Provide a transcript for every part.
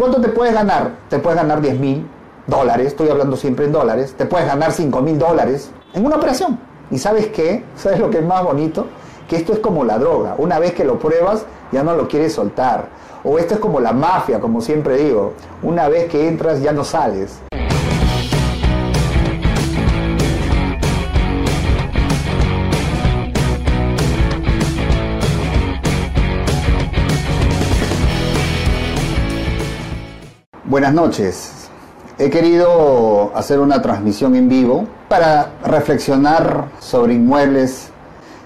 ¿Cuánto te puedes ganar? Te puedes ganar 10 mil dólares, estoy hablando siempre en dólares, te puedes ganar 5 mil dólares en una operación. ¿Y sabes qué? ¿Sabes lo que es más bonito? Que esto es como la droga. Una vez que lo pruebas, ya no lo quieres soltar. O esto es como la mafia, como siempre digo. Una vez que entras, ya no sales. Buenas noches. He querido hacer una transmisión en vivo para reflexionar sobre inmuebles.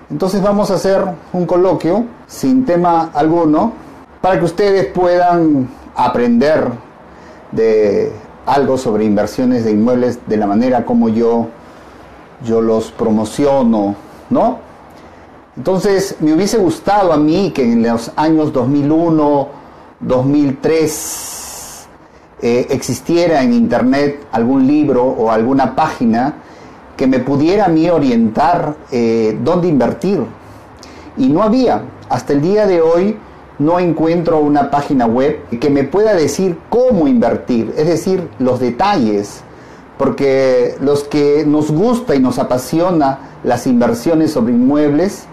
Entonces vamos a hacer un coloquio sin tema alguno para que ustedes puedan aprender de algo sobre inversiones de inmuebles de la manera como yo yo los promociono, ¿no? Entonces, me hubiese gustado a mí que en los años 2001, 2003 eh, existiera en internet algún libro o alguna página que me pudiera a mí orientar eh, dónde invertir. Y no había. Hasta el día de hoy no encuentro una página web que me pueda decir cómo invertir, es decir, los detalles. Porque los que nos gusta y nos apasiona las inversiones sobre inmuebles,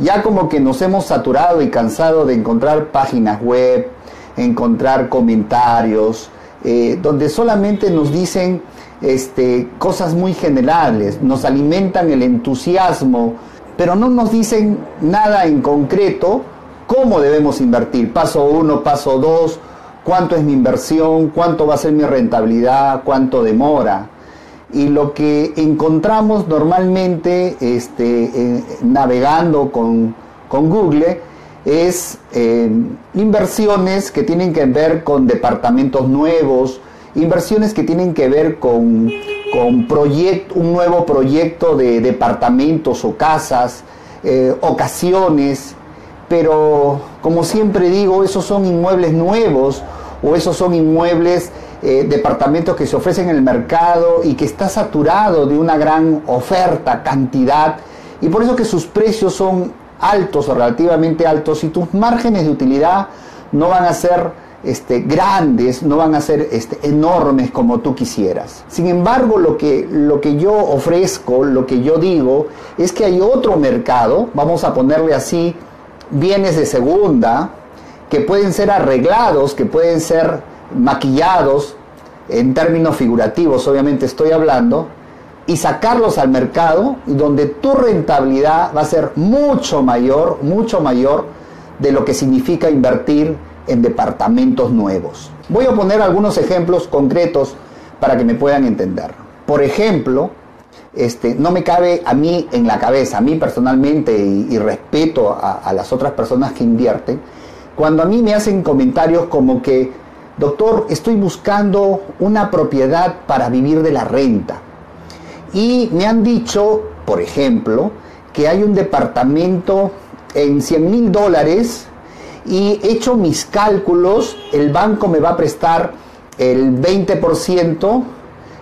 ya como que nos hemos saturado y cansado de encontrar páginas web, encontrar comentarios, eh, donde solamente nos dicen este, cosas muy generales, nos alimentan el entusiasmo, pero no nos dicen nada en concreto cómo debemos invertir. Paso uno, paso dos, cuánto es mi inversión, cuánto va a ser mi rentabilidad, cuánto demora. Y lo que encontramos normalmente este, eh, navegando con, con Google es eh, inversiones que tienen que ver con departamentos nuevos, inversiones que tienen que ver con, con un nuevo proyecto de departamentos o casas, eh, ocasiones, pero como siempre digo, esos son inmuebles nuevos o esos son inmuebles, eh, departamentos que se ofrecen en el mercado y que está saturado de una gran oferta, cantidad, y por eso que sus precios son altos o relativamente altos y tus márgenes de utilidad no van a ser este, grandes, no van a ser este, enormes como tú quisieras. Sin embargo, lo que, lo que yo ofrezco, lo que yo digo, es que hay otro mercado, vamos a ponerle así, bienes de segunda, que pueden ser arreglados, que pueden ser maquillados, en términos figurativos obviamente estoy hablando, y sacarlos al mercado donde tu rentabilidad va a ser mucho mayor, mucho mayor de lo que significa invertir en departamentos nuevos. Voy a poner algunos ejemplos concretos para que me puedan entender. Por ejemplo, este, no me cabe a mí en la cabeza, a mí personalmente y, respeto a, a las otras personas que invierten, cuando a mí me hacen comentarios como que, doctor, estoy buscando una propiedad para vivir de la renta y me han dicho, por ejemplo, que hay un departamento en 100 mil dólares y hecho mis cálculos, el banco me va a prestar el 20%,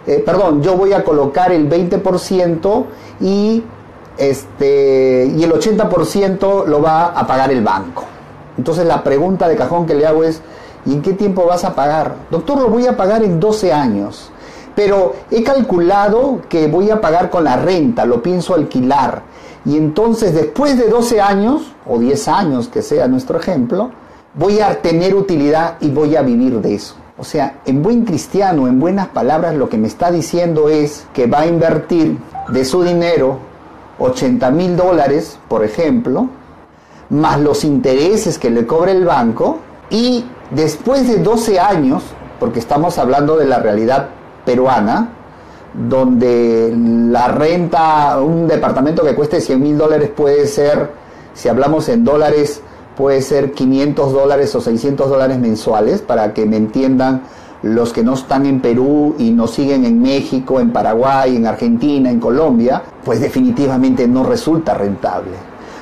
eh, perdón, yo voy a colocar el 20% y, este, y el 80% lo va a pagar el banco. Entonces la pregunta de cajón que le hago es, ¿y en qué tiempo vas a pagar? Doctor, lo voy a pagar en 12 años pero he calculado que voy a pagar con la renta, lo pienso alquilar. Y entonces después de 12 años, o 10 años que sea nuestro ejemplo, voy a tener utilidad y voy a vivir de eso. O sea, en buen cristiano, en buenas palabras, lo que me está diciendo es que va a invertir de su dinero 80 mil dólares, por ejemplo, más los intereses que le cobre el banco, y después de 12 años, porque estamos hablando de la realidad peruana, donde la renta, un departamento que cueste 100 mil dólares puede ser, si hablamos en dólares, puede ser 500 dólares o 600 dólares mensuales, para que me entiendan los que no están en Perú y nos siguen en México, en Paraguay, en Argentina, en Colombia, pues definitivamente no resulta rentable.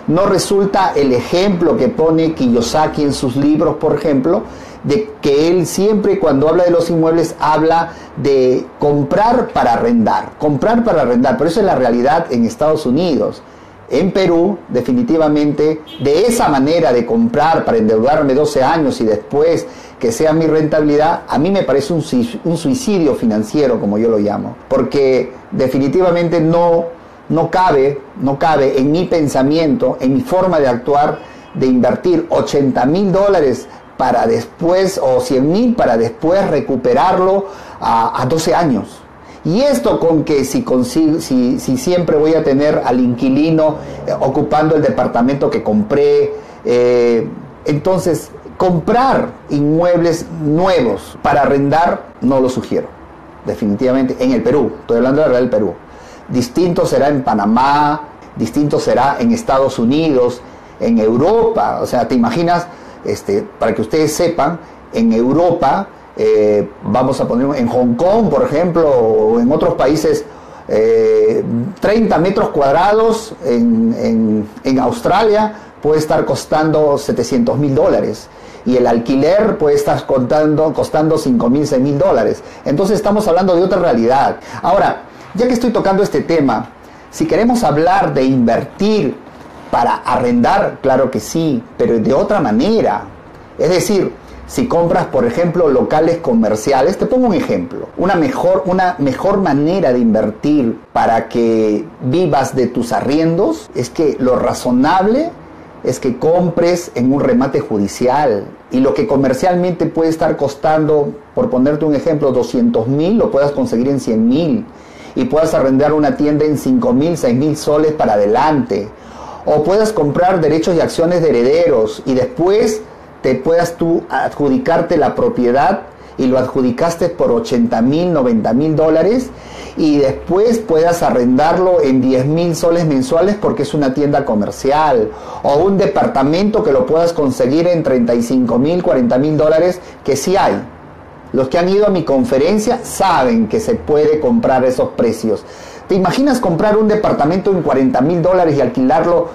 No resulta el ejemplo que pone Kiyosaki en sus libros, por ejemplo, de que él siempre cuando habla de los inmuebles habla de comprar para arrendar, comprar para arrendar, pero eso es la realidad en Estados Unidos. en Perú, definitivamente, de esa manera de comprar para endeudarme 12 años y después que sea mi rentabilidad, a mí me parece un, suicidio financiero, como yo lo llamo, porque definitivamente no, no, cabe, no cabe en mi pensamiento, en mi forma de actuar, de invertir 80 mil dólares para después, o 100 mil para después recuperarlo a, a 12 años. Y esto con que si, si, si siempre voy a tener al inquilino eh, ocupando el departamento que compré, eh, entonces comprar inmuebles nuevos para arrendar no lo sugiero, definitivamente, en el Perú, estoy hablando de la del Perú. Distinto será en Panamá, distinto será en Estados Unidos, en Europa, o sea, te imaginas, este, para que ustedes sepan, en Europa eh, vamos a poner en Hong Kong, por ejemplo, o en otros países, 30 eh, metros cuadrados en, Australia puede estar costando 700 mil dólares y el alquiler puede estar contando, costando 5 mil, 6 mil dólares. Entonces estamos hablando de otra realidad. Ahora, ya que estoy tocando este tema, si queremos hablar de invertir para arrendar, claro que sí, pero de otra manera. Es decir, si compras, por ejemplo, locales comerciales, te pongo un ejemplo, una mejor, una mejor manera de invertir para que vivas de tus arriendos es que lo razonable es que compres en un remate judicial y lo que comercialmente puede estar costando, por ponerte un ejemplo, 200 mil, lo puedas conseguir en 100 mil y puedas arrendar una tienda en 5 mil, 6 mil soles para adelante. O puedas comprar derechos y acciones de herederos y después te puedas tú adjudicarte la propiedad y lo adjudicaste por 80 mil, 90 mil dólares y después puedas arrendarlo en 10 mil soles mensuales porque es una tienda comercial o un departamento que lo puedas conseguir en 35 mil, 40 mil dólares que sí hay. Los que han ido a mi conferencia saben que se puede comprar esos precios. ¿Te imaginas comprar un departamento en 40 mil dólares y alquilarlo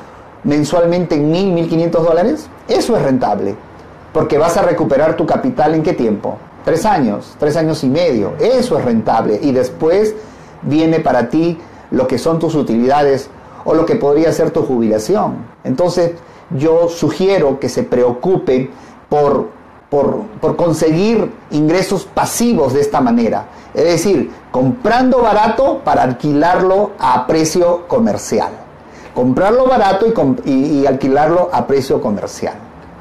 mensualmente en mil, 1500 dólares? Eso es rentable. Porque vas a recuperar tu capital en qué tiempo? Tres años, tres años y medio. Eso es rentable. Y después viene para ti lo que son tus utilidades o lo que podría ser tu jubilación. Entonces yo sugiero que se preocupe por, por, por conseguir ingresos pasivos de esta manera. Es decir, comprando barato para alquilarlo a precio comercial. Comprarlo barato y, y alquilarlo a precio comercial.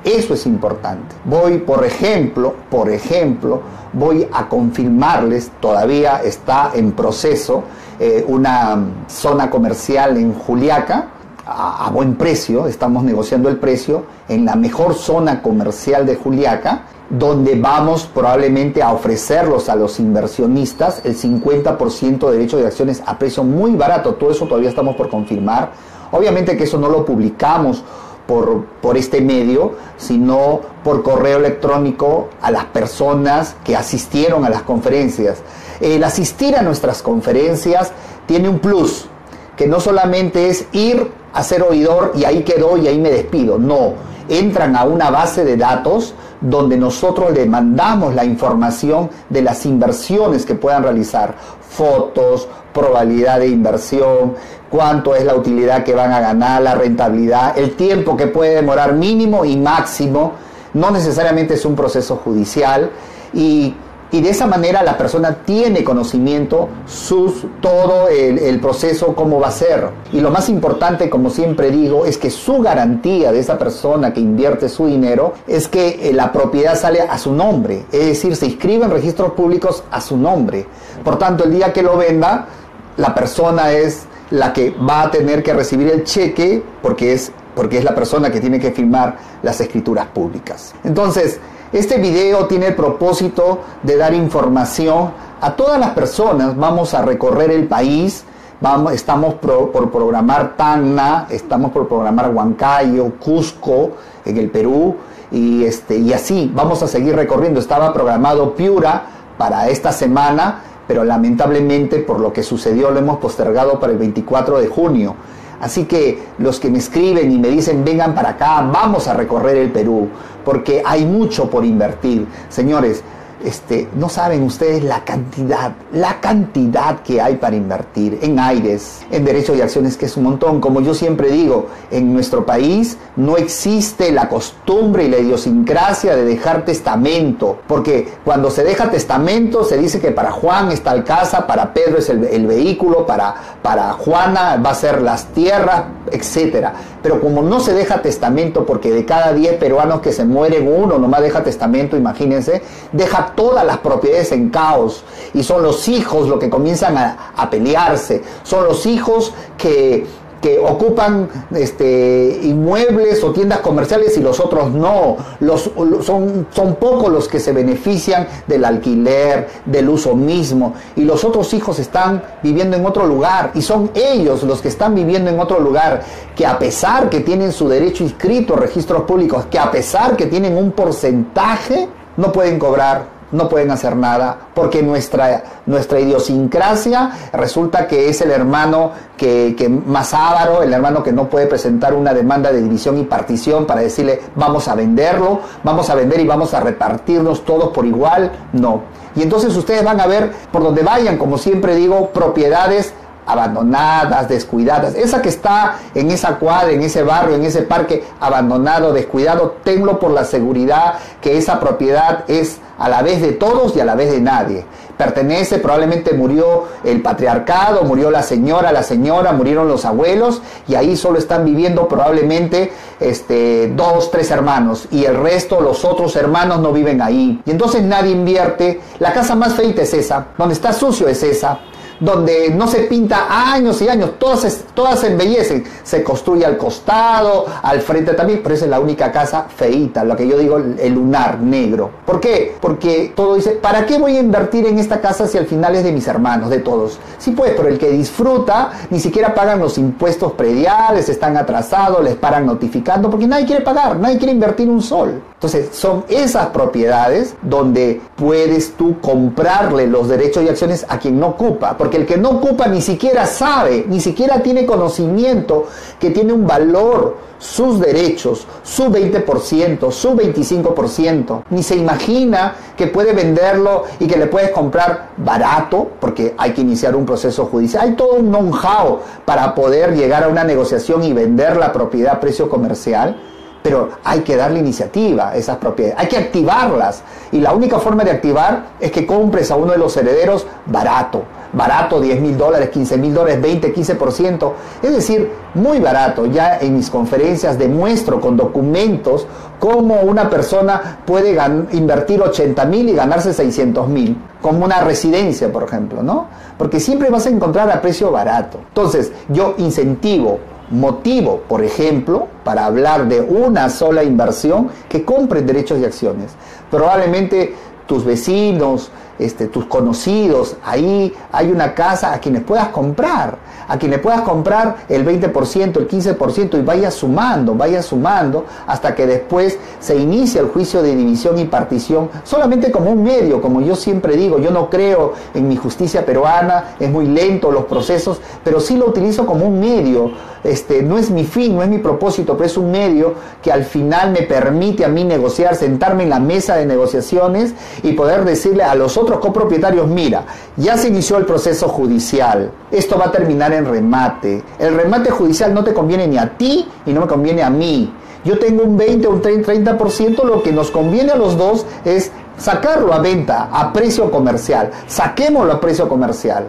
Eso es importante. Voy, por ejemplo, por ejemplo, voy a confirmarles, todavía está en proceso, eh, una zona comercial en Juliaca, a, buen precio, estamos negociando el precio, en la mejor zona comercial de Juliaca, donde vamos probablemente a ofrecerlos a los inversionistas el 50% de derechos de acciones a precio muy barato. Todo eso todavía estamos por confirmar. Obviamente que eso no lo publicamos por, este medio, sino por correo electrónico a las personas que asistieron a las conferencias. El asistir a nuestras conferencias tiene un plus, que no solamente es ir a ser oidor y ahí quedó y ahí me despido, no, entran a una base de datos donde nosotros le mandamos la información de las inversiones que puedan realizar, fotos, probabilidad de inversión, cuánto es la utilidad que van a ganar, la rentabilidad, el tiempo que puede demorar mínimo y máximo, no necesariamente es un proceso judicial. Y, de esa manera la persona tiene conocimiento, sus, todo el, el, proceso, cómo va a ser. Y lo más importante, como siempre digo, es que su garantía de esa persona que invierte su dinero es que eh, la propiedad sale a su nombre, es decir, se inscribe en registros públicos a su nombre. Por tanto, el día que lo venda, la persona es la que va a tener que recibir el cheque porque es, porque es la persona que tiene que firmar las escrituras públicas. Entonces, este video tiene el propósito de dar información a todas las personas. Vamos a recorrer el país. Vamos, estamos por programar Tacna, estamos por programar Huancayo, Cusco, en el Perú, y, este, y así vamos a seguir recorriendo. Estaba programado Piura para esta semana, pero lamentablemente por lo que sucedió lo hemos postergado para el 24 de junio. Así que los que me escriben y me dicen vengan para acá, vamos a recorrer el Perú, porque hay mucho por invertir. Señores, este, no saben ustedes la cantidad, la cantidad que hay para invertir en aires, en derechos y acciones, que es un montón. Como yo siempre digo, en nuestro país no existe la costumbre y la idiosincrasia de dejar testamento, porque cuando se deja testamento se dice que para Juan está el casa, para Pedro es el, vehículo, para, para Juana va a ser las tierras, etc. Pero como no se deja testamento, porque de cada 10 peruanos que se mueren uno nomás deja testamento, imagínense, deja todas las propiedades en caos y son los hijos los que comienzan a, pelearse, son los hijos que, que ocupan este, inmuebles o tiendas comerciales y los otros no. Los, son, son pocos los que se benefician del alquiler, del uso mismo. Y los otros hijos están viviendo en otro lugar. Y son ellos los que están viviendo en otro lugar. Que a pesar que tienen su derecho inscrito a registros públicos, que a pesar que tienen un porcentaje, no pueden cobrar no pueden hacer nada, porque nuestra, nuestra idiosincrasia resulta que es el hermano que, que, más ávaro, el hermano que no puede presentar una demanda de división y partición para decirle vamos a venderlo, vamos a vender y vamos a repartirnos todos por igual, no. Y entonces ustedes van a ver por donde vayan, como siempre digo, propiedades abandonadas, descuidadas. Esa que está en esa cuadra, en ese barrio, en ese parque abandonado, descuidado, tenlo por la seguridad que esa propiedad es a la vez de todos y a la vez de nadie. Pertenece, probablemente murió el patriarcado, murió la señora, la señora, murieron los abuelos y ahí solo están viviendo probablemente este, dos, tres hermanos y el resto, los otros hermanos no viven ahí. Y entonces nadie invierte. La casa más feita es esa, donde está sucio es esa donde no se pinta años y años, todas, todas se embellecen, se construye al costado, al frente también, pero esa es la única casa feita, lo que yo digo el lunar negro. ¿Por qué? Porque todo dice, ¿para qué voy a invertir en esta casa si al final es de mis hermanos, de todos? Sí, pues, pero el que disfruta ni siquiera pagan los impuestos prediales, están atrasados, les paran notificando, porque nadie quiere pagar, nadie quiere invertir un sol. Entonces, son esas propiedades donde puedes tú comprarle los derechos y acciones a quien no ocupa el que no ocupa ni siquiera sabe, ni siquiera tiene conocimiento que tiene un valor sus derechos, su 20%, su 25%, ni se imagina que puede venderlo y que le puedes comprar barato, porque hay que iniciar un proceso judicial. Hay todo un know-how para poder llegar a una negociación y vender la propiedad a precio comercial pero hay que darle iniciativa a esas propiedades, hay que activarlas. Y la única forma de activar es que compres a uno de los herederos barato, barato, 10 mil dólares, 15 mil dólares, 20, 15%, es decir, muy barato. Ya en mis conferencias demuestro con documentos cómo una persona puede invertir 80 mil y ganarse 600 mil, como una residencia, por ejemplo, ¿no? Porque siempre vas a encontrar a precio barato. Entonces, yo incentivo motivo, por ejemplo, para hablar de una sola inversión, que compren derechos y acciones. Probablemente tus vecinos, este, tus conocidos, ahí hay una casa a quienes puedas comprar, a quienes puedas comprar el 20%, el 15% y vaya sumando, vaya sumando hasta que después se inicia el juicio de división y partición solamente como un medio, como yo siempre digo, yo no creo en mi justicia peruana, es muy lento los procesos, pero sí lo utilizo como un medio, este, no es mi fin, no es mi propósito, pero es un medio que al final me permite a mí negociar, sentarme en la mesa de negociaciones y poder decirle a los otros copropietarios, mira, ya se inició el proceso judicial, esto va a terminar en remate. El remate judicial no te conviene ni a ti y no me conviene a mí. Yo tengo un 20 o un 30%, lo que nos conviene a los dos es sacarlo a venta a precio comercial. Saquémoslo a precio comercial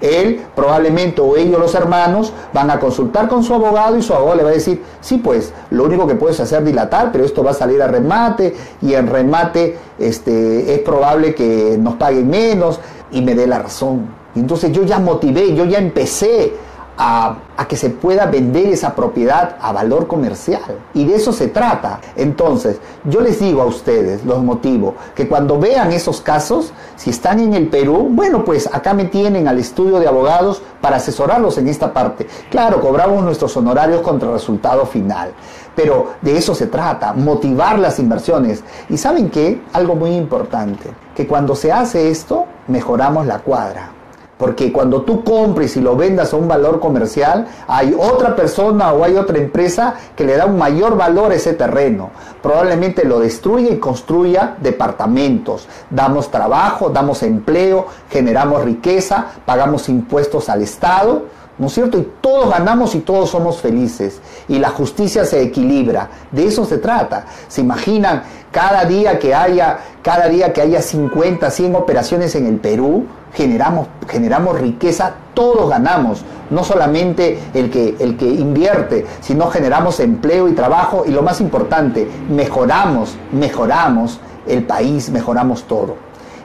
él probablemente o ellos los hermanos van a consultar con su abogado y su abogado le va a decir, sí pues, lo único que puedes hacer dilatar, pero esto va a salir a remate y en remate este, es probable que nos paguen menos y me dé la razón. Entonces yo ya motivé, yo ya empecé a, que se pueda vender esa propiedad a valor comercial. Y de eso se trata. Entonces, yo les digo a ustedes, los motivo, que cuando vean esos casos, si están en el Perú, bueno, pues acá me tienen al estudio de abogados para asesorarlos en esta parte. Claro, cobramos nuestros honorarios contra el resultado final. Pero de eso se trata, motivar las inversiones. Y saben qué, algo muy importante, que cuando se hace esto, mejoramos la cuadra Porque cuando tú compres y lo vendas a un valor comercial, hay otra persona o hay otra empresa que le da un mayor valor a ese terreno. Probablemente lo destruya y construya departamentos. Damos trabajo, damos empleo, generamos riqueza, pagamos impuestos al Estado ¿no es cierto? Y todos ganamos y todos somos felices. Y la justicia se equilibra. De eso se trata. ¿Se imaginan cada día que haya, cada día que haya 50, 100 operaciones en el Perú? Generamos, generamos riqueza, todos ganamos. No solamente el que, el que invierte, sino generamos empleo y trabajo. Y lo más importante, mejoramos, mejoramos el país, mejoramos todo.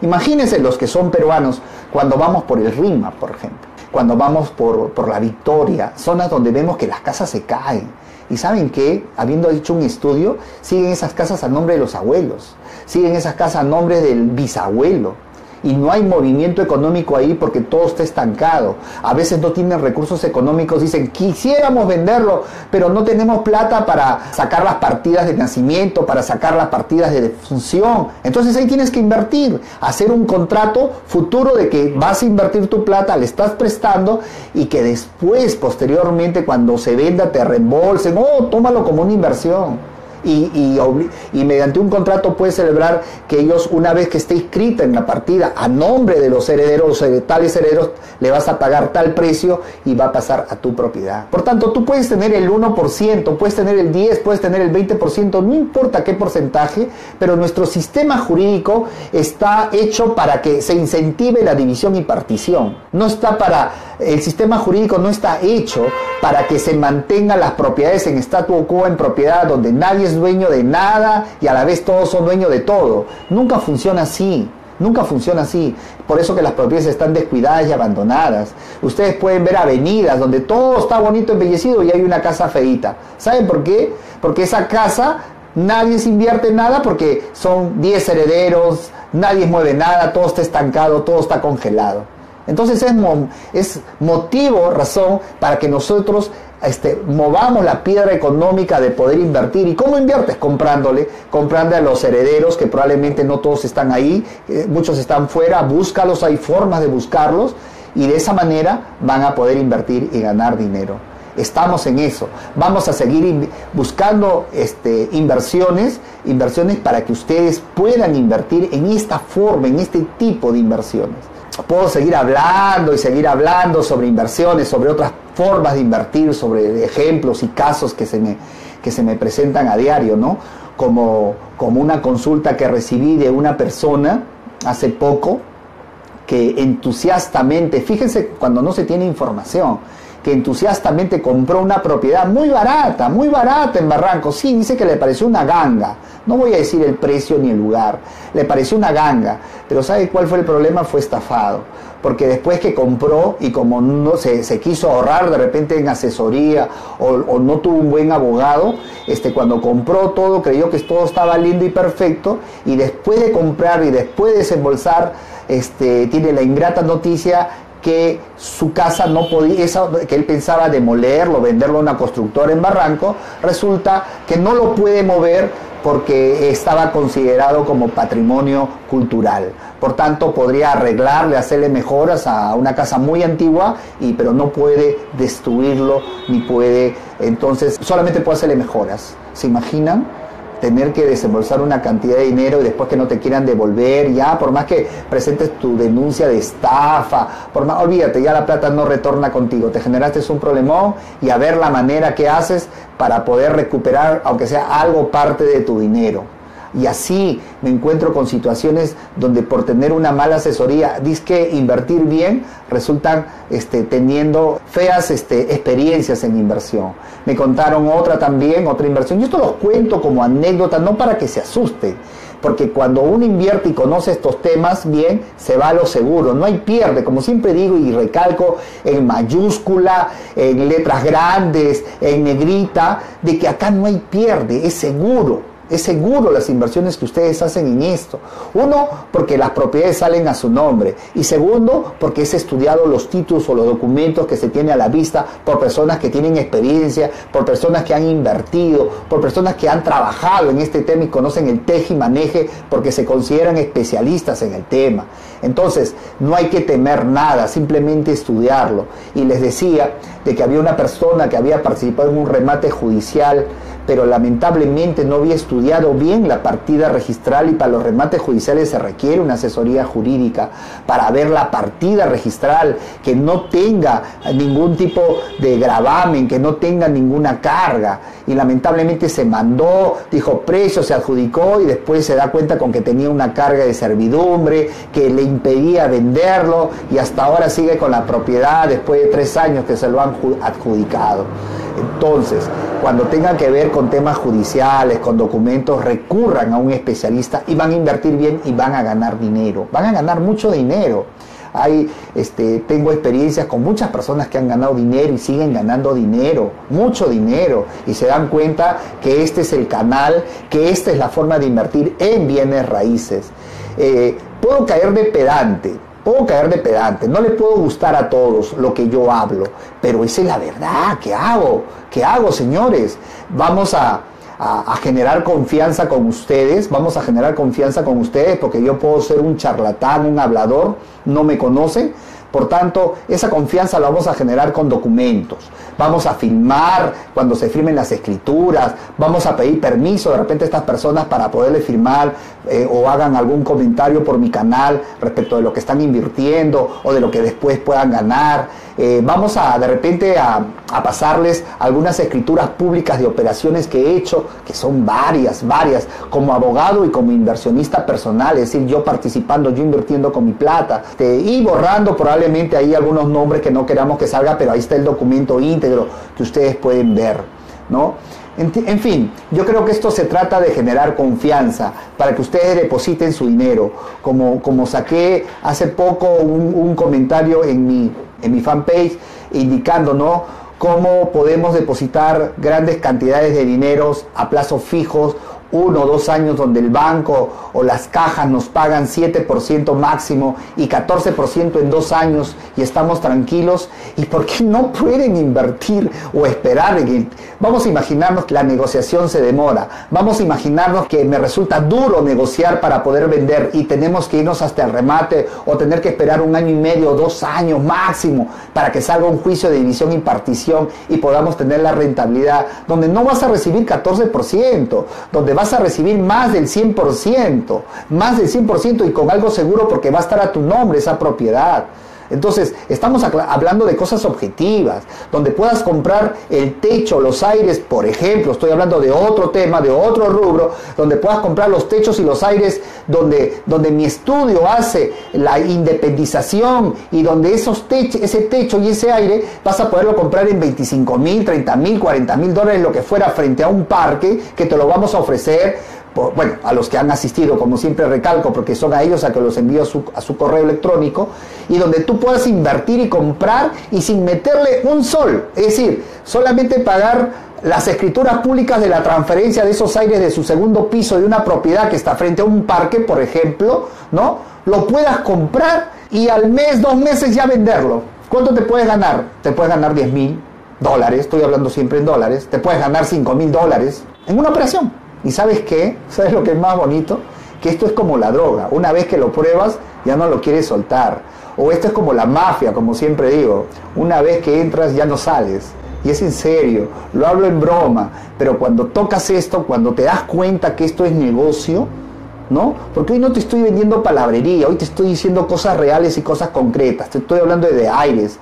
Imagínense los que son peruanos cuando vamos por el RIMA, por ejemplo cuando vamos por, la Victoria, zonas donde vemos que las casas se caen. Y saben que, habiendo hecho un estudio, siguen esas casas a nombre de los abuelos, siguen esas casas a nombre del bisabuelo, y no hay movimiento económico ahí porque todo está estancado. A veces no tienen recursos económicos, dicen, quisiéramos venderlo, pero no tenemos plata para sacar las partidas de nacimiento, para sacar las partidas de defunción. Entonces ahí tienes que invertir, hacer un contrato futuro de que vas a invertir tu plata, le estás prestando y que después, posteriormente, cuando se venda, te reembolsen. Oh, tómalo como una inversión y, y, mediante un contrato puedes celebrar que ellos, una vez que esté inscrita en la partida a nombre de los herederos, de tales herederos, le vas a pagar tal precio y va a pasar a tu propiedad. Por tanto, tú puedes tener el 1%, puedes tener el 10%, puedes tener el 20%, no importa qué porcentaje, pero nuestro sistema jurídico está hecho para que se incentive la división y partición. No está para, el sistema jurídico no está hecho para que se mantengan las propiedades en statu quo, en propiedad donde nadie es dueño de nada y a la vez todos son dueños de todo. Nunca funciona así. Nunca funciona así. Por eso que las propiedades están descuidadas y abandonadas. Ustedes pueden ver avenidas donde todo está bonito, embellecido y hay una casa feita. ¿Saben por qué? Porque esa casa nadie se invierte en nada porque son 10 herederos, nadie mueve nada, todo está estancado, todo está congelado. Entonces es, es motivo, razón para que nosotros este, movamos la piedra económica de poder invertir. ¿Y cómo inviertes? Comprándole, comprando a los herederos, que probablemente no todos están ahí, eh, muchos están fuera, búscalos, hay formas de buscarlos, y de esa manera van a poder invertir y ganar dinero. Estamos en eso. Vamos a seguir buscando este, inversiones, inversiones para que ustedes puedan invertir en esta forma, en este tipo de inversiones puedo seguir hablando y seguir hablando sobre inversiones, sobre otras formas de invertir, sobre ejemplos y casos que se me, que se me presentan a diario, ¿no? Como, como una consulta que recibí de una persona hace poco que entusiastamente, fíjense cuando no se tiene información, que entusiastamente compró una propiedad muy barata, muy barata en Barranco. Sí, dice que le pareció una ganga. No voy a decir el precio ni el lugar. Le pareció una ganga. Pero ¿sabe cuál fue el problema? Fue estafado. Porque después que compró y como no se, se quiso ahorrar de repente en asesoría o, no tuvo un buen abogado, este, cuando compró todo creyó que todo estaba lindo y perfecto y después de comprar y después de desembolsar, este, tiene la ingrata noticia que su casa no podía, que él pensaba demolerlo, venderlo a una constructora en Barranco, resulta que no lo puede mover porque estaba considerado como patrimonio cultural. Por tanto, podría arreglarle, hacerle mejoras a una casa muy antigua, y, pero no puede destruirlo ni puede, entonces solamente puede hacerle mejoras. ¿Se imaginan? Tener que desembolsar una cantidad de dinero y después que no te quieran devolver, ya, por más que presentes tu denuncia de estafa, por más, olvídate, ya la plata no retorna contigo, te generaste un problemón y a ver la manera que haces para poder recuperar, aunque sea algo parte de tu dinero. Y así me encuentro con situaciones donde por tener una mala asesoría, que invertir bien, resultan este, teniendo feas este, experiencias en inversión. Me contaron otra también, otra inversión. Yo esto los cuento como anécdota, no para que se asusten, porque cuando uno invierte y conoce estos temas bien, se va a lo seguro, no hay pierde, como siempre digo y recalco en mayúscula, en letras grandes, en negrita, de que acá no hay pierde, es seguro Es seguro las inversiones que ustedes hacen en esto. Uno, porque las propiedades salen a su nombre. Y segundo, porque es estudiado los títulos o los documentos que se tiene a la vista por personas que tienen experiencia, por personas que han invertido, por personas que han trabajado en este tema y conocen el teje y maneje porque se consideran especialistas en el tema. Entonces, no hay que temer nada, simplemente estudiarlo. Y les decía de que había una persona que había participado en un remate judicial pero lamentablemente no había estudiado bien la partida registral y para los remates judiciales se requiere una asesoría jurídica para ver la partida registral, que no tenga ningún tipo de gravamen, que no tenga ninguna carga. Y lamentablemente se mandó, dijo precio, se adjudicó y después se da cuenta con que tenía una carga de servidumbre que le impedía venderlo y hasta ahora sigue con la propiedad después de tres años que se lo han adjudicado. Entonces, cuando tengan que ver con temas judiciales, con documentos, recurran a un especialista y van a invertir bien y van a ganar dinero. Van a ganar mucho dinero. Hay, este, tengo experiencias con muchas personas que han ganado dinero y siguen ganando dinero, mucho dinero, y se dan cuenta que este es el canal, que esta es la forma de invertir en bienes raíces. Eh, puedo caer de pedante, Puedo caer de pedante, no le puedo gustar a todos lo que yo hablo, pero esa es la verdad. ¿Qué hago? ¿Qué hago, señores? Vamos a, a, generar confianza con ustedes, vamos a generar confianza con ustedes porque yo puedo ser un charlatán, un hablador, no me conocen, por tanto, esa confianza la vamos a generar con documentos. Vamos a firmar cuando se firmen las escrituras, vamos a pedir permiso de repente a estas personas para poderle firmar eh, o hagan algún comentario por mi canal respecto de lo que están invirtiendo o de lo que después puedan ganar. Eh, vamos a de repente a, pasarles algunas escrituras públicas de operaciones que he hecho, que son varias, varias, como abogado y como inversionista personal, es decir, yo participando, yo invirtiendo con mi plata, y borrando probablemente ahí algunos nombres que no queramos que salga, pero ahí está el documento íntegro que ustedes pueden ver, ¿no? En, fin, yo creo que esto se trata de generar confianza para que ustedes depositen su dinero. Como, como saqué hace poco un, un comentario en mi, en mi fanpage indicando, ¿no? Cómo podemos depositar grandes cantidades de dineros a plazos fijos uno o dos años donde el banco o las cajas nos pagan 7% máximo y 14% en dos años y estamos tranquilos, ¿y por qué no pueden invertir o esperar? Vamos a imaginarnos que la negociación se demora, vamos a imaginarnos que me resulta duro negociar para poder vender y tenemos que irnos hasta el remate o tener que esperar un año y medio o dos años máximo para que salga un juicio de división y partición y podamos tener la rentabilidad, donde no vas a recibir 14%, donde vas a recibir más del 100%, más del 100% y con algo seguro porque va a estar a tu nombre esa propiedad. Entonces, estamos hablando de cosas objetivas, donde puedas comprar el techo, los aires, por ejemplo, estoy hablando de otro tema, de otro rubro, donde puedas comprar los techos y los aires, donde, donde mi estudio hace la independización y donde esos ese techo y ese aire vas a poderlo comprar en 25 mil, 30 mil, 40 mil dólares, lo que fuera, frente a un parque que te lo vamos a ofrecer bueno, a los que han asistido, como siempre recalco, porque son a ellos a que los envío su, a su, correo electrónico, y donde tú puedas invertir y comprar y sin meterle un sol, es decir, solamente pagar las escrituras públicas de la transferencia de esos aires de su segundo piso de una propiedad que está frente a un parque, por ejemplo, ¿no? Lo puedas comprar y al mes, dos meses ya venderlo. ¿Cuánto te puedes ganar? Te puedes ganar 10 mil dólares, estoy hablando siempre en dólares, te puedes ganar 5 mil dólares en una operación. ¿Y sabes qué? ¿Sabes lo que es más bonito? Que esto es como la droga. Una vez que lo pruebas, ya no lo quieres soltar. O esto es como la mafia, como siempre digo. Una vez que entras, ya no sales. Y es en serio, lo hablo en broma, pero cuando tocas esto, cuando te das cuenta que esto es negocio, ¿no? Porque hoy no te estoy vendiendo palabrería, hoy te estoy diciendo cosas reales y cosas concretas, te estoy hablando de, aires,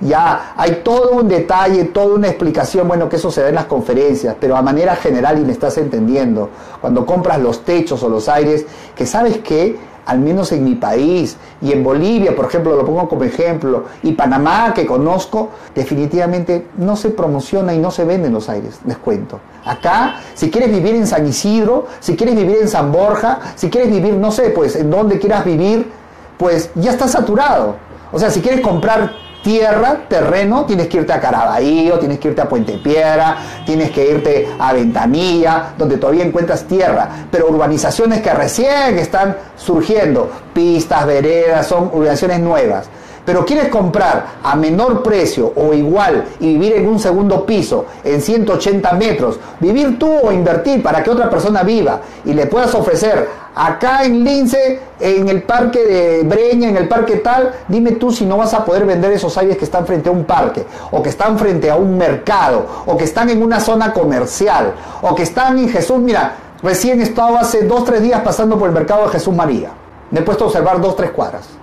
ya hay todo un detalle, toda una explicación, bueno, que eso se da en las conferencias, pero a manera general y me estás entendiendo, cuando compras los techos o los aires, que sabes que, al menos en mi país y en Bolivia, por ejemplo, lo pongo como ejemplo, y Panamá, que conozco, definitivamente no se promociona y no se venden los aires, les cuento. Acá, si quieres vivir en San Isidro, si quieres vivir en San Borja, si quieres vivir, no sé, pues en donde quieras vivir, pues ya está saturado. O sea, si quieres comprar tierra, terreno, tienes que irte a Caraballo, tienes que irte a Puente Piedra, tienes que irte a Ventanilla, donde todavía encuentras tierra, pero urbanizaciones que recién están surgiendo, pistas, veredas, son urbanizaciones nuevas. Pero quieres comprar a menor precio o igual y vivir en un segundo piso en 180 metros, vivir tú o invertir para que otra persona viva y le puedas ofrecer acá en Lince, en el parque de Breña, en el parque tal, dime tú si no vas a poder vender esos aires que están frente a un parque, o que están frente a un mercado, o que están en una zona comercial, o que están en Jesús, mira, recién he estado hace dos, tres días pasando por el mercado de Jesús María. Me he puesto a observar dos, tres cuadras.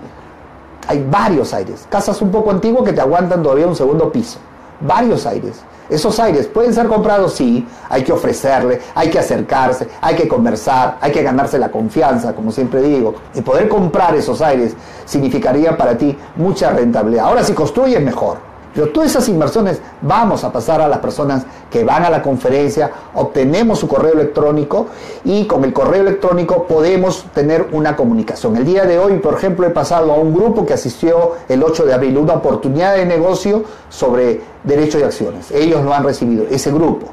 Hay varios aires, casas un poco antiguas que te aguantan todavía un segundo piso. Varios aires. Esos aires pueden ser comprados, sí, hay que ofrecerle, hay que acercarse, hay que conversar, hay que ganarse la confianza, como siempre digo. Y poder comprar esos aires significaría para ti mucha rentabilidad. Ahora si construyes mejor. Pero todas esas inversiones vamos a pasar a las personas que van a la conferencia, obtenemos su correo electrónico y con el correo electrónico podemos tener una comunicación. El día de hoy, por ejemplo, he pasado a un grupo que asistió el 8 de abril, una oportunidad de negocio sobre derechos y acciones. Ellos lo han recibido, ese grupo.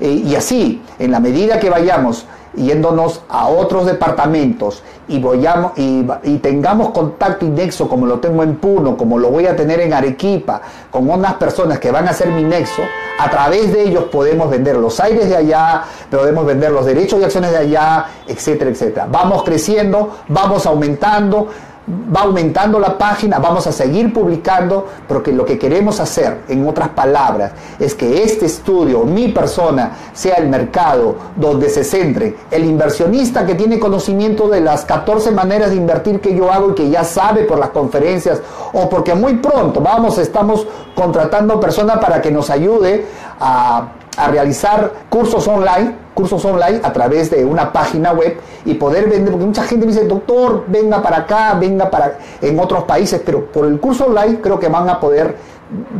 Eh, y así, en la medida que vayamos yéndonos a otros departamentos y, voyamos, y, tengamos contacto y nexo como lo tengo en Puno, como lo voy a tener en Arequipa, con unas personas que van a ser mi nexo, a través de ellos podemos vender los aires de allá, podemos vender los derechos y acciones de allá, etcétera, etcétera. Vamos creciendo, vamos aumentando, va aumentando la página, vamos a seguir publicando, porque lo que queremos hacer, en otras palabras, es que este estudio, mi persona, sea el mercado donde se centre. El inversionista que tiene conocimiento de las 14 maneras de invertir que yo hago y que ya sabe por las conferencias, o porque muy pronto vamos, estamos contratando personas para que nos ayude a a realizar cursos online, cursos online a través de una página web y poder vender, porque mucha gente me dice, doctor, venga para acá, venga para en otros países, pero por el curso online creo que van a poder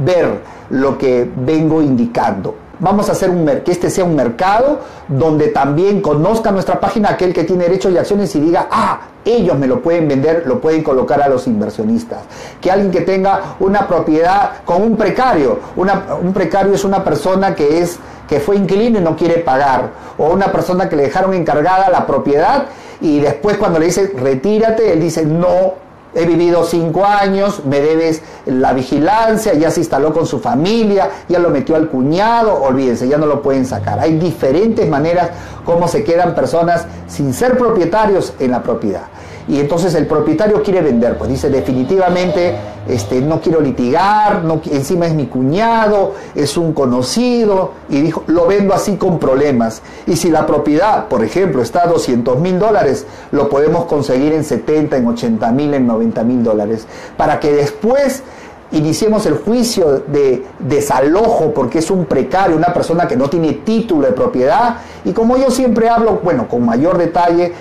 ver lo que vengo indicando. Vamos a hacer un, que este sea un mercado donde también conozca nuestra página aquel que tiene derechos y acciones y diga, ah, ellos me lo pueden vender, lo pueden colocar a los inversionistas. Que alguien que tenga una propiedad con un precario, un precario es una persona que es que fue inquilino y no quiere pagar, o una persona que le dejaron encargada la propiedad y después cuando le dice retírate, él dice no, he vivido cinco años, me debes la vigilancia, ya se instaló con su familia, ya lo metió al cuñado, olvídense, ya no lo pueden sacar. Hay diferentes maneras como se quedan personas sin ser propietarios en la propiedad. Y entonces el propietario quiere vender, pues dice definitivamente este, no quiero litigar, no, encima es mi cuñado, es un conocido, y dijo, lo vendo así con problemas. Y si la propiedad, por ejemplo, está a 200 mil dólares, lo podemos conseguir en 70, en 80 mil, en 90 mil dólares, para que después iniciemos el juicio de desalojo porque es un precario, una persona que no tiene título de propiedad. Y como yo siempre hablo, bueno, con mayor detalle,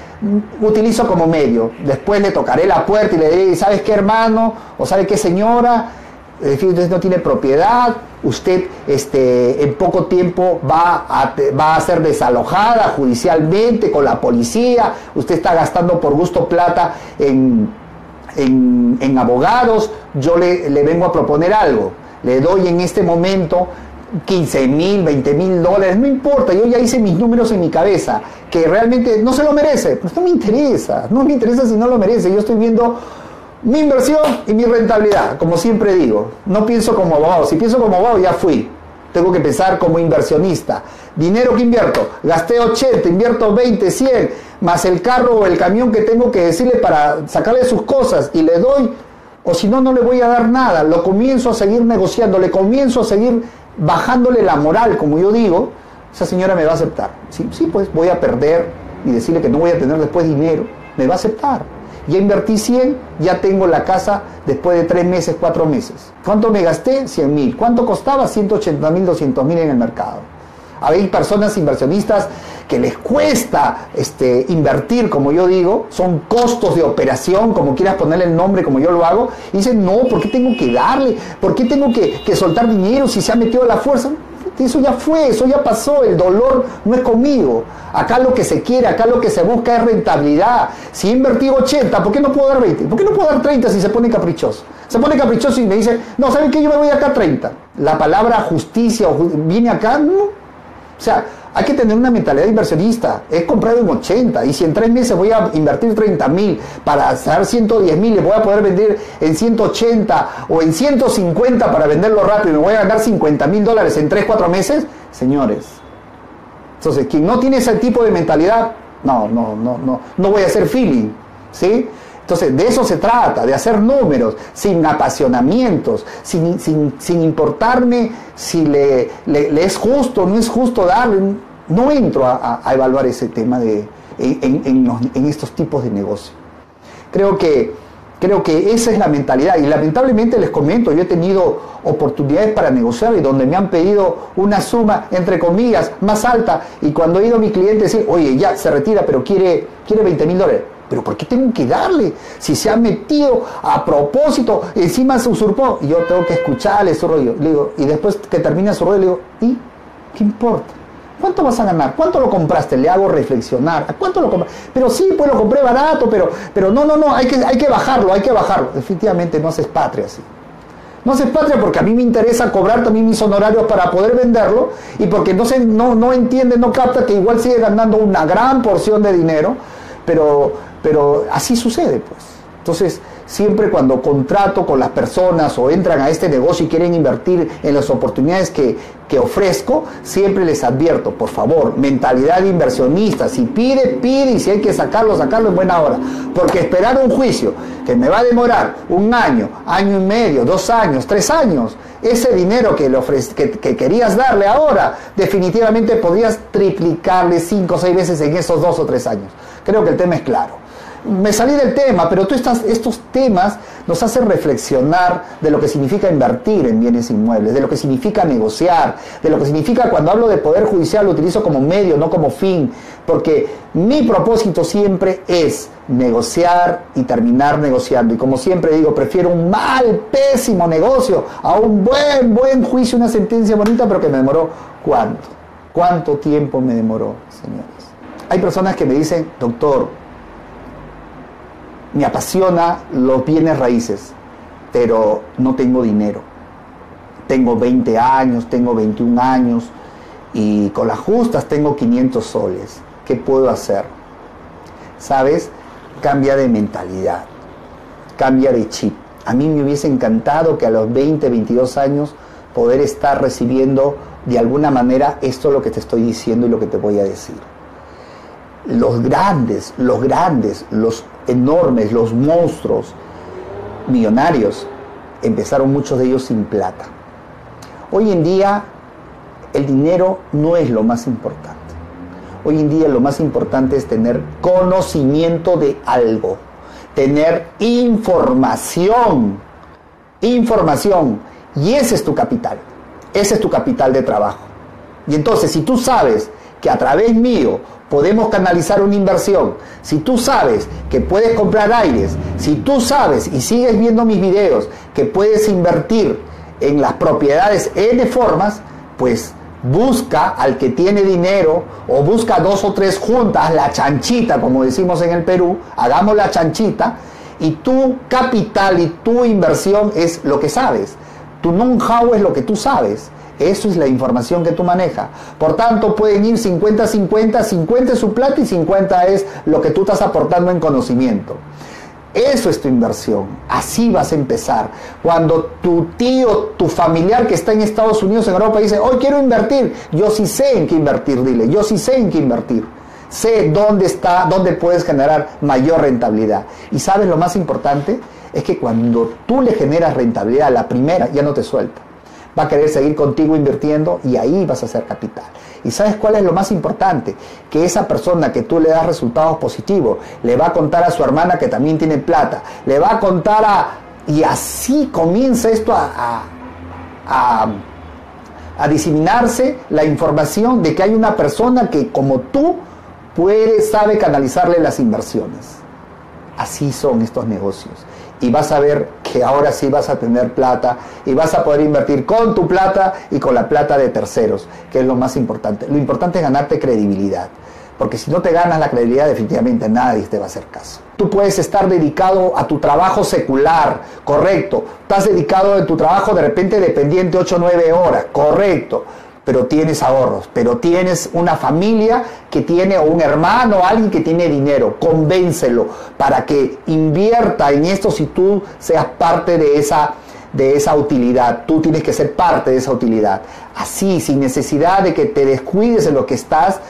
utilizo como medio. Después le tocaré la puerta y le diré, ¿sabes qué hermano? ¿O sabe qué señora? Usted no tiene propiedad, usted este, en poco tiempo va a, va a ser desalojada judicialmente con la policía, usted está gastando por gusto plata en en, abogados, yo le, le, vengo a proponer algo. Le doy en este momento 15 mil, 20 mil dólares, no importa, yo ya hice mis números en mi cabeza, que realmente no se lo merece, pues no me interesa, no me interesa si no lo merece, yo estoy viendo mi inversión y mi rentabilidad, como siempre digo, no pienso como abogado, si pienso como abogado ya fui, tengo que pensar como inversionista. Dinero que invierto, gasté 80, invierto 20, 100, más el carro o el camión que tengo que decirle para sacarle sus cosas y le doy, o si no, no le voy a dar nada. Lo comienzo a seguir negociando, le comienzo a seguir bajándole la moral, como yo digo, esa señora me va a aceptar. Sí, sí, pues voy a perder y decirle que no voy a tener después dinero, me va a aceptar. Ya invertí 100, ya tengo la casa después de 3 meses, 4 meses. ¿Cuánto me gasté? 100 mil. ¿Cuánto costaba? 180 mil, 200 mil en el mercado. Hay personas inversionistas que les cuesta este, invertir, como yo digo, son costos de operación, como quieras ponerle el nombre, como yo lo hago, y dicen, no, ¿por qué tengo que darle? ¿Por qué tengo que, que soltar dinero si se ha metido a la fuerza? Eso ya fue, eso ya pasó, el dolor no es conmigo. Acá lo que se quiere, acá lo que se busca es rentabilidad. Si he invertido 80, ¿por qué no puedo dar 20? ¿Por qué no puedo dar 30 si se pone caprichoso? Se pone caprichoso y me dice, no, ¿saben qué? Yo me voy acá a 30. La palabra justicia viene acá, no. O sea, hay que tener una mentalidad inversionista. He comprado en 80 y si en tres meses voy a invertir 30 mil para hacer 110 mil y voy a poder vender en 180 o en 150 para venderlo rápido y me voy a ganar 50 mil dólares en 3, 4 meses, señores. Entonces, quien no tiene ese tipo de mentalidad, no, no, no, no, no voy a hacer feeling. ¿Sí? Entonces, de eso se trata, de hacer números, sin apasionamientos, sin, sin, importarme si le, es justo o no es justo darle. No entro a, evaluar ese tema de, en, estos tipos de negocio. Creo que, creo que esa es la mentalidad. Y lamentablemente les comento, yo he tenido oportunidades para negociar y donde me han pedido una suma, entre comillas, más alta. Y cuando he ido a mi cliente decir, oye, ya se retira, pero quiere, quiere 20 mil dólares pero ¿por qué tengo que darle? Si se ha metido a propósito, encima se usurpó, y yo tengo que escucharle su rollo. Le digo, y después que termina su rollo, le digo, ¿y qué importa? ¿Cuánto vas a ganar? ¿Cuánto lo compraste? Le hago reflexionar. ¿A cuánto lo compraste? Pero sí, pues lo compré barato, pero, pero no, no, no, hay que, hay que bajarlo, hay que bajarlo. Definitivamente no haces patria así. No haces patria porque a mí me interesa cobrar también mis honorarios para poder venderlo y porque no, se, no, no entiende, no capta que igual sigue ganando una gran porción de dinero, pero pero así sucede, pues. Entonces, siempre cuando contrato con las personas o entran a este negocio y quieren invertir en las oportunidades que, que ofrezco, siempre les advierto, por favor, mentalidad inversionista. Si pide, pide y si hay que sacarlo, sacarlo en buena hora. Porque esperar un juicio que me va a demorar un año, año y medio, dos años, tres años, ese dinero que, le que, que querías darle ahora, definitivamente podrías triplicarle cinco o seis veces en esos dos o tres años. Creo que el tema es claro me salí del tema, pero tú estás, estos temas nos hacen reflexionar de lo que significa invertir en bienes inmuebles, de lo que significa negociar, de lo que significa cuando hablo de poder judicial lo utilizo como medio, no como fin, porque mi propósito siempre es negociar y terminar negociando. Y como siempre digo, prefiero un mal, pésimo negocio a un buen, buen juicio, una sentencia bonita, pero que me demoró cuánto. ¿Cuánto tiempo me demoró, señores? Hay personas que me dicen, doctor, me apasiona los bienes raíces, pero no tengo dinero. Tengo 20 años, tengo 21 años y con las justas tengo 500 soles. ¿Qué puedo hacer? ¿Sabes? Cambia de mentalidad, cambia de chip. A mí me hubiese encantado que a los 20, 22 años poder estar recibiendo de alguna manera esto lo que te estoy diciendo y lo que te voy a decir. Los grandes, los grandes, los enormes, los monstruos millonarios, empezaron muchos de ellos sin plata. Hoy en día el dinero no es lo más importante. Hoy en día lo más importante es tener conocimiento de algo, tener información, información. Y ese es tu capital, ese es tu capital de trabajo. Y entonces si tú sabes que a través mío podemos canalizar una inversión, si tú sabes que puedes comprar aires, si tú sabes y sigues viendo mis videos que puedes invertir en las propiedades N formas, pues busca al que tiene dinero o busca dos o tres juntas, la chanchita, como decimos en el Perú, hagamos la chanchita, y tu capital y tu inversión es lo que sabes. Tu know-how es lo que tú sabes. Eso es la información que tú manejas. Por tanto, pueden ir 50-50, 50 es su plata y 50 es lo que tú estás aportando en conocimiento. Eso es tu inversión. Así vas a empezar. Cuando tu tío, tu familiar que está en Estados Unidos, en Europa, dice, hoy quiero invertir, yo sí sé en qué invertir, dile, yo sí sé en qué invertir. Sé dónde está, dónde puedes generar mayor rentabilidad. Y sabes lo más importante es que cuando tú le generas rentabilidad, la primera ya no te suelta va a querer seguir contigo invirtiendo y ahí vas a hacer capital. ¿Y sabes cuál es lo más importante? Que esa persona que tú le das resultados positivos, le va a contar a su hermana que también tiene plata, le va a contar a... Y así comienza esto a, a, diseminarse la información de que hay una persona que como tú puede, sabe canalizarle las inversiones. Así son estos negocios. Y vas a ver que ahora sí vas a tener plata y vas a poder invertir con tu plata y con la plata de terceros, que es lo más importante. Lo importante es ganarte credibilidad. Porque si no te ganas la credibilidad, definitivamente nadie te va a hacer caso. Tú puedes estar dedicado a tu trabajo secular, correcto. Estás dedicado en tu trabajo de repente dependiente 8 o 9 horas, correcto. Pero tienes ahorros, pero tienes una familia que tiene, o un hermano, alguien que tiene dinero. Convéncelo para que invierta en esto si tú seas parte de esa de esa utilidad. Tú tienes que ser parte de esa utilidad. Así, sin necesidad de que te descuides en lo que estás,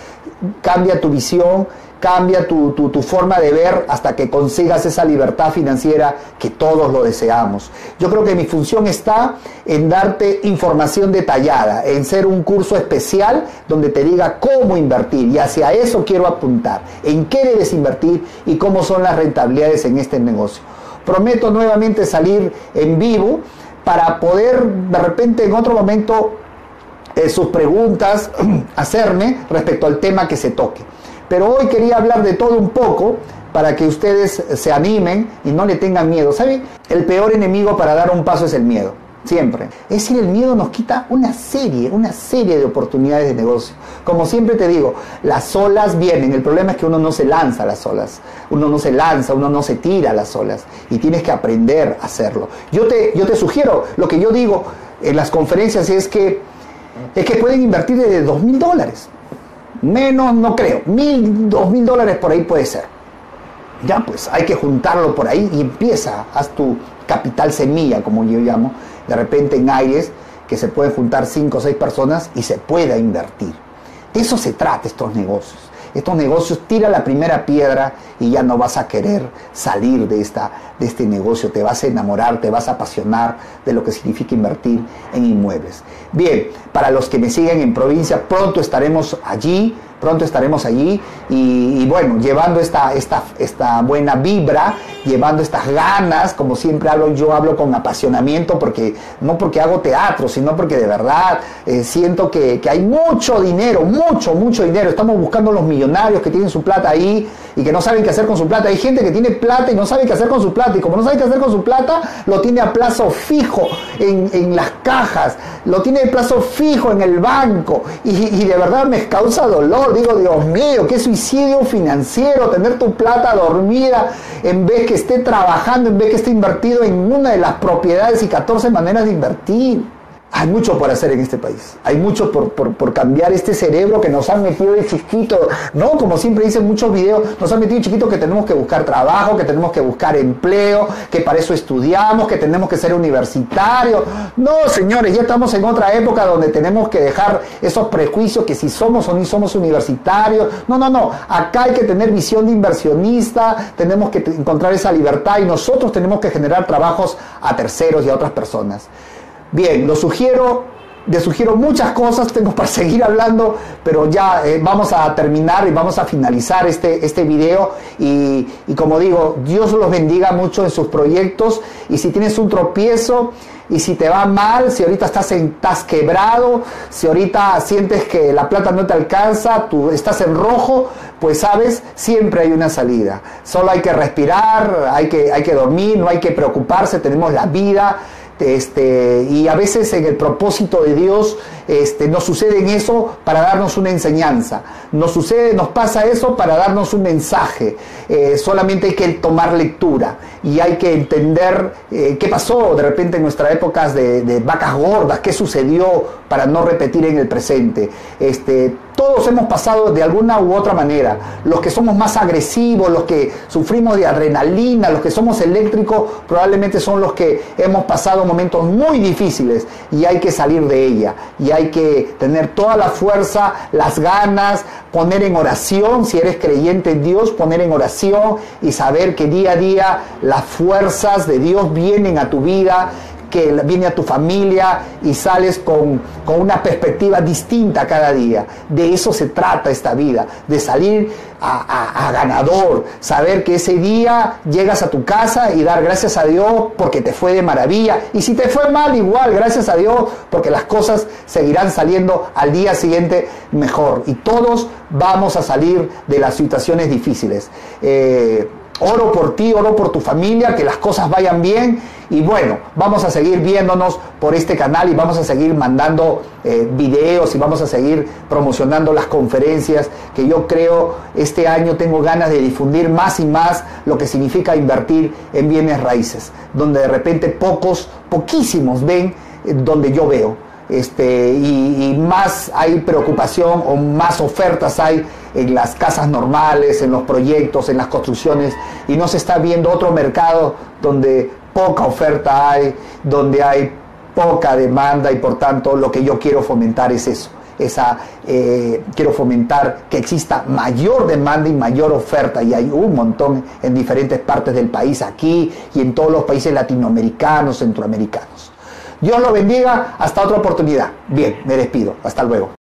cambia tu visión, cambia tu, forma de ver hasta que consigas esa libertad financiera que todos lo deseamos. Yo creo que mi función está en darte información detallada, en ser un curso especial donde te diga cómo invertir y hacia eso quiero apuntar, en qué debes invertir y cómo son las rentabilidades en este negocio. Prometo nuevamente salir en vivo para poder de repente en otro momento eh, sus preguntas, hacerme respecto al tema que se toque. Pero hoy quería hablar de todo un poco para que ustedes se animen y no le tengan miedo. ¿Saben? El peor enemigo para dar un paso es el miedo. Siempre. Es decir, el miedo nos quita una serie, una serie de oportunidades de negocio. Como siempre te digo, las olas vienen. El problema es que uno no se lanza a las olas. Uno no se lanza, uno no se tira a las olas. Y tienes que aprender a hacerlo. Yo te, yo te sugiero, lo que yo digo en las conferencias es que es que pueden invertir desde dos mil dólares. Menos no creo, mil, dos mil dólares por ahí puede ser. Ya pues hay que juntarlo por ahí y empieza, haz tu capital semilla, como yo llamo, de repente en aires que se pueden juntar cinco o seis personas y se pueda invertir. De eso se trata estos negocios estos negocios, tira la primera piedra y ya no vas a querer salir de, esta, de este negocio, te vas a enamorar, te vas a apasionar de lo que significa invertir en inmuebles. Bien, para los que me siguen en provincia, pronto estaremos allí pronto estaremos allí y, bueno, llevando esta, esta, esta buena vibra, llevando estas ganas, como siempre hablo, yo hablo con apasionamiento, porque no porque hago teatro, sino porque de verdad eh, siento que, que hay mucho dinero, mucho, mucho dinero. Estamos buscando los millonarios que tienen su plata ahí y que no saben qué hacer con su plata. Hay gente que tiene plata y no sabe qué hacer con su plata. Y como no sabe qué hacer con su plata, lo tiene a plazo fijo en, en las cajas, lo tiene plazo fijo en el banco. Y, y de verdad me causa dolor. Digo, Dios mío, qué suicidio financiero tener tu plata dormida en vez que esté trabajando, en vez que esté invertido en una de las propiedades y 14 maneras de invertir. Hay mucho por hacer en este país. Hay mucho por, cambiar este cerebro que nos han metido de chiquito. No, como siempre dicen muchos videos, nos han metido de chiquito que tenemos que buscar trabajo, que tenemos que buscar empleo, que para eso estudiamos, que tenemos que ser universitarios. No, señores, ya estamos en otra época donde tenemos que dejar esos prejuicios que si somos o ni somos universitarios. No, no, no. Acá hay que tener visión de inversionista, tenemos que encontrar esa libertad y nosotros tenemos que generar trabajos a terceros y a otras personas. Bien, lo sugiero, le sugiero muchas cosas, tengo para seguir hablando, pero ya eh, vamos a terminar y vamos a finalizar este, este video. Y, como digo, Dios los bendiga mucho en sus proyectos. Y si tienes un tropiezo, y si te va mal, si ahorita estás, estás quebrado, si ahorita sientes que la plata no te alcanza, tú estás en rojo, pues sabes, siempre hay una salida. Solo hay que respirar, hay que, hay que dormir, no hay que preocuparse, tenemos la vida este, y a veces en el propósito de Dios este, nos sucede eso para darnos una enseñanza. Nos sucede, nos pasa eso para darnos un mensaje. Eh, solamente hay que tomar lectura y hay que entender eh, qué pasó de repente en nuestras épocas de, vacas gordas, qué sucedió para no repetir en el presente. Este, todos hemos pasado de alguna u otra manera. Los que somos más agresivos, los que sufrimos de adrenalina, los que somos eléctricos, probablemente son los que hemos pasado momentos muy difíciles y hay que salir de ella. Que tener toda la fuerza, las ganas, poner en oración, si eres creyente en Dios, poner en oración y saber que día a día las fuerzas de Dios vienen a tu vida que viene a tu familia y sales con, una perspectiva distinta cada día. De eso se trata esta vida, de salir a, ganador, saber que ese día llegas a tu casa y dar gracias a Dios porque te fue de maravilla. Y si te fue mal, igual, gracias a Dios porque las cosas seguirán saliendo al día siguiente mejor. Y todos vamos a salir de las situaciones difíciles. Eh, Oro por ti, oro por tu familia, que las cosas vayan bien. Y bueno, vamos a seguir viéndonos por este canal y vamos a seguir mandando eh, videos y vamos a seguir promocionando las conferencias que yo creo este año tengo ganas de difundir más y más lo que significa invertir en bienes raíces, donde de repente pocos, poquísimos ven eh, donde yo veo. Este, y, más hay preocupación o más ofertas hay en las casas normales, en los proyectos, en las construcciones, y no se está viendo otro mercado donde poca oferta hay, donde hay poca demanda y por tanto lo que yo quiero fomentar es eso. Esa, eh, quiero fomentar que exista mayor demanda y mayor oferta y hay un montón en diferentes partes del país, aquí y en todos los países latinoamericanos, centroamericanos. Dios lo bendiga. Hasta otra oportunidad. Bien, me despido. Hasta luego.